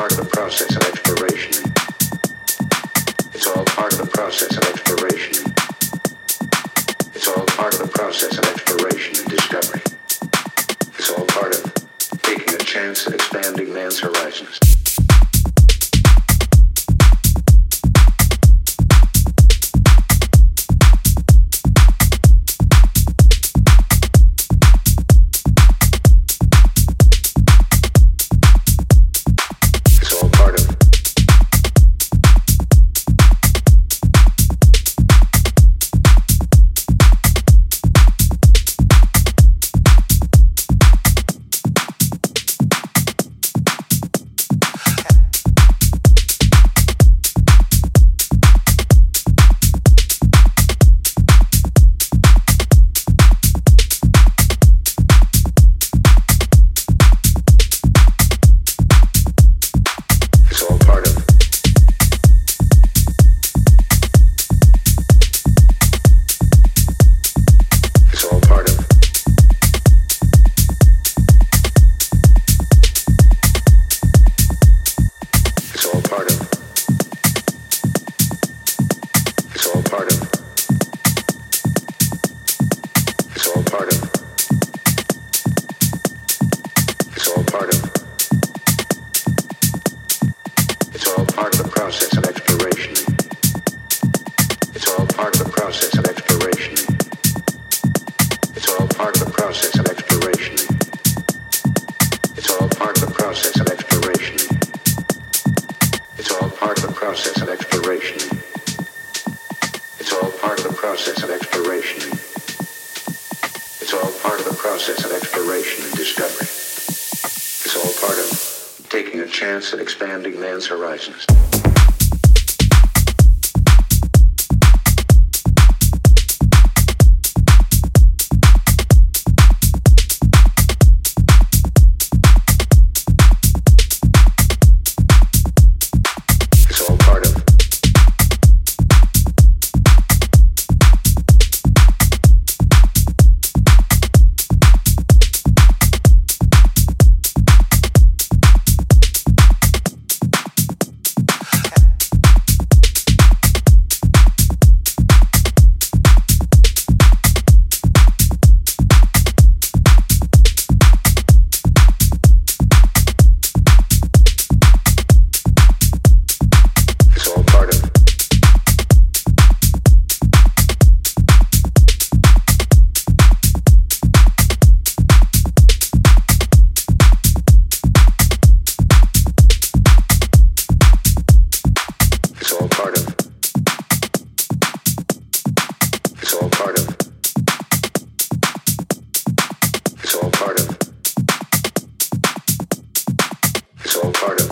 part of the process of exploration. It's all part of the process of exploration. It's all part of the process of exploration and discovery. It's all part of taking a chance at expanding man's horizons. Part of It's all part of it's all part of the process of exploration. It's all part of the process of exploration. It's all part of the process of exploration. It's all part of the process of exploration. It's all part of the process of exploration. It's all part of the process of exploration. It's all part of the process of exploration and discovery. It's all part of taking a chance at expanding man's horizons. Part of. It's all part of